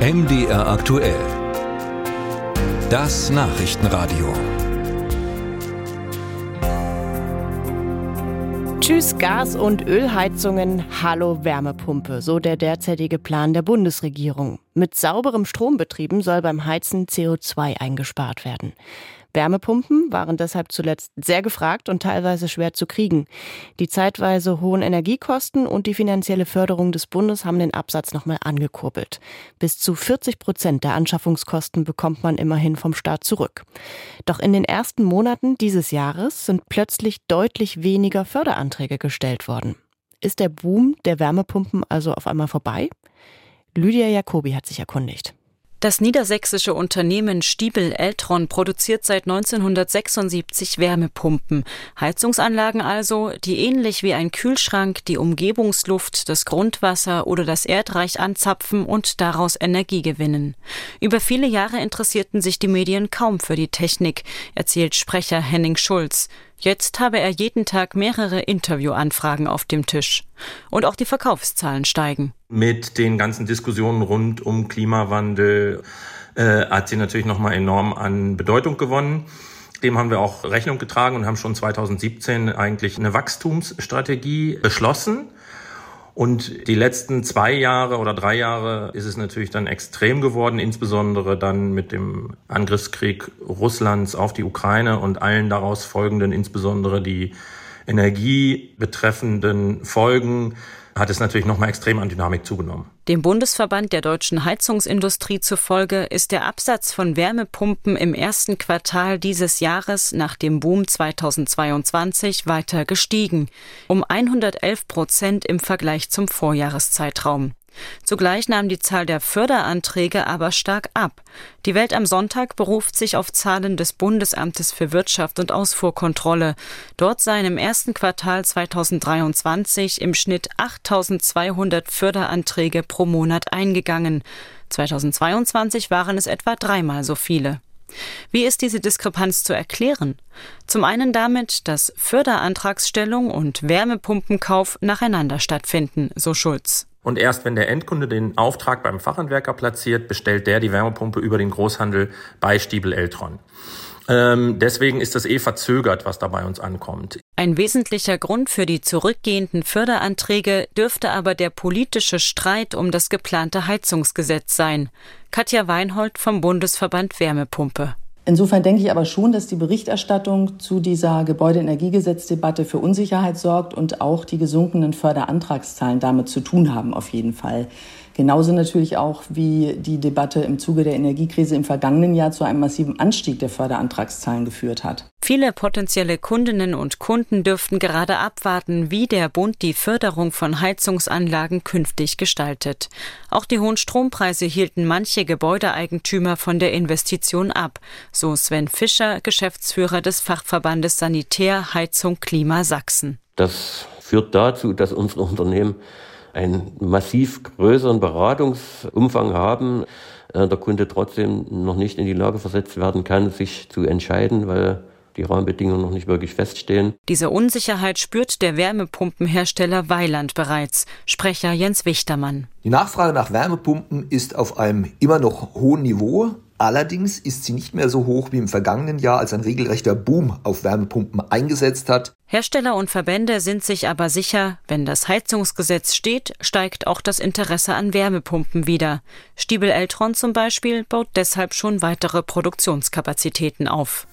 MDR aktuell. Das Nachrichtenradio. Tschüss Gas- und Ölheizungen, hallo Wärmepumpe, so der derzeitige Plan der Bundesregierung. Mit sauberem Strombetrieben soll beim Heizen CO2 eingespart werden. Wärmepumpen waren deshalb zuletzt sehr gefragt und teilweise schwer zu kriegen. Die zeitweise hohen Energiekosten und die finanzielle Förderung des Bundes haben den Absatz nochmal angekurbelt. Bis zu 40 Prozent der Anschaffungskosten bekommt man immerhin vom Staat zurück. Doch in den ersten Monaten dieses Jahres sind plötzlich deutlich weniger Förderanträge gestellt worden. Ist der Boom der Wärmepumpen also auf einmal vorbei? Lydia Jacobi hat sich erkundigt. Das niedersächsische Unternehmen Stiebel Eltron produziert seit 1976 Wärmepumpen, Heizungsanlagen also, die ähnlich wie ein Kühlschrank die Umgebungsluft, das Grundwasser oder das Erdreich anzapfen und daraus Energie gewinnen. Über viele Jahre interessierten sich die Medien kaum für die Technik, erzählt Sprecher Henning Schulz. Jetzt habe er jeden Tag mehrere Interviewanfragen auf dem Tisch. Und auch die Verkaufszahlen steigen. Mit den ganzen Diskussionen rund um Klimawandel äh, hat sie natürlich nochmal enorm an Bedeutung gewonnen. Dem haben wir auch Rechnung getragen und haben schon 2017 eigentlich eine Wachstumsstrategie beschlossen. Und die letzten zwei Jahre oder drei Jahre ist es natürlich dann extrem geworden, insbesondere dann mit dem Angriffskrieg Russlands auf die Ukraine und allen daraus folgenden, insbesondere die Energie betreffenden Folgen hat es natürlich nochmal extrem an Dynamik zugenommen. Dem Bundesverband der deutschen Heizungsindustrie zufolge ist der Absatz von Wärmepumpen im ersten Quartal dieses Jahres nach dem Boom 2022 weiter gestiegen, um 111 Prozent im Vergleich zum Vorjahreszeitraum. Zugleich nahm die Zahl der Förderanträge aber stark ab. Die Welt am Sonntag beruft sich auf Zahlen des Bundesamtes für Wirtschaft und Ausfuhrkontrolle. Dort seien im ersten Quartal 2023 im Schnitt 8200 Förderanträge pro Monat eingegangen. 2022 waren es etwa dreimal so viele. Wie ist diese Diskrepanz zu erklären? Zum einen damit, dass Förderantragsstellung und Wärmepumpenkauf nacheinander stattfinden, so Schulz. Und erst wenn der Endkunde den Auftrag beim Fachhandwerker platziert, bestellt der die Wärmepumpe über den Großhandel bei Stiebel Eltron. Ähm, deswegen ist das eh verzögert, was da bei uns ankommt. Ein wesentlicher Grund für die zurückgehenden Förderanträge dürfte aber der politische Streit um das geplante Heizungsgesetz sein. Katja Weinhold vom Bundesverband Wärmepumpe. Insofern denke ich aber schon, dass die Berichterstattung zu dieser Gebäudeenergiegesetzdebatte für Unsicherheit sorgt und auch die gesunkenen Förderantragszahlen damit zu tun haben, auf jeden Fall. Genauso natürlich auch wie die Debatte im Zuge der Energiekrise im vergangenen Jahr zu einem massiven Anstieg der Förderantragszahlen geführt hat. Viele potenzielle Kundinnen und Kunden dürften gerade abwarten, wie der Bund die Förderung von Heizungsanlagen künftig gestaltet. Auch die hohen Strompreise hielten manche Gebäudeeigentümer von der Investition ab, so Sven Fischer, Geschäftsführer des Fachverbandes Sanitär, Heizung, Klima Sachsen. Das führt dazu, dass unsere Unternehmen einen massiv größeren Beratungsumfang haben, äh, der Kunde trotzdem noch nicht in die Lage versetzt werden kann, sich zu entscheiden, weil die Rahmenbedingungen noch nicht wirklich feststehen. Diese Unsicherheit spürt der Wärmepumpenhersteller Weiland bereits. Sprecher Jens Wichtermann. Die Nachfrage nach Wärmepumpen ist auf einem immer noch hohen Niveau. Allerdings ist sie nicht mehr so hoch wie im vergangenen Jahr, als ein regelrechter Boom auf Wärmepumpen eingesetzt hat. Hersteller und Verbände sind sich aber sicher, wenn das Heizungsgesetz steht, steigt auch das Interesse an Wärmepumpen wieder. Stiebel Eltron zum Beispiel baut deshalb schon weitere Produktionskapazitäten auf.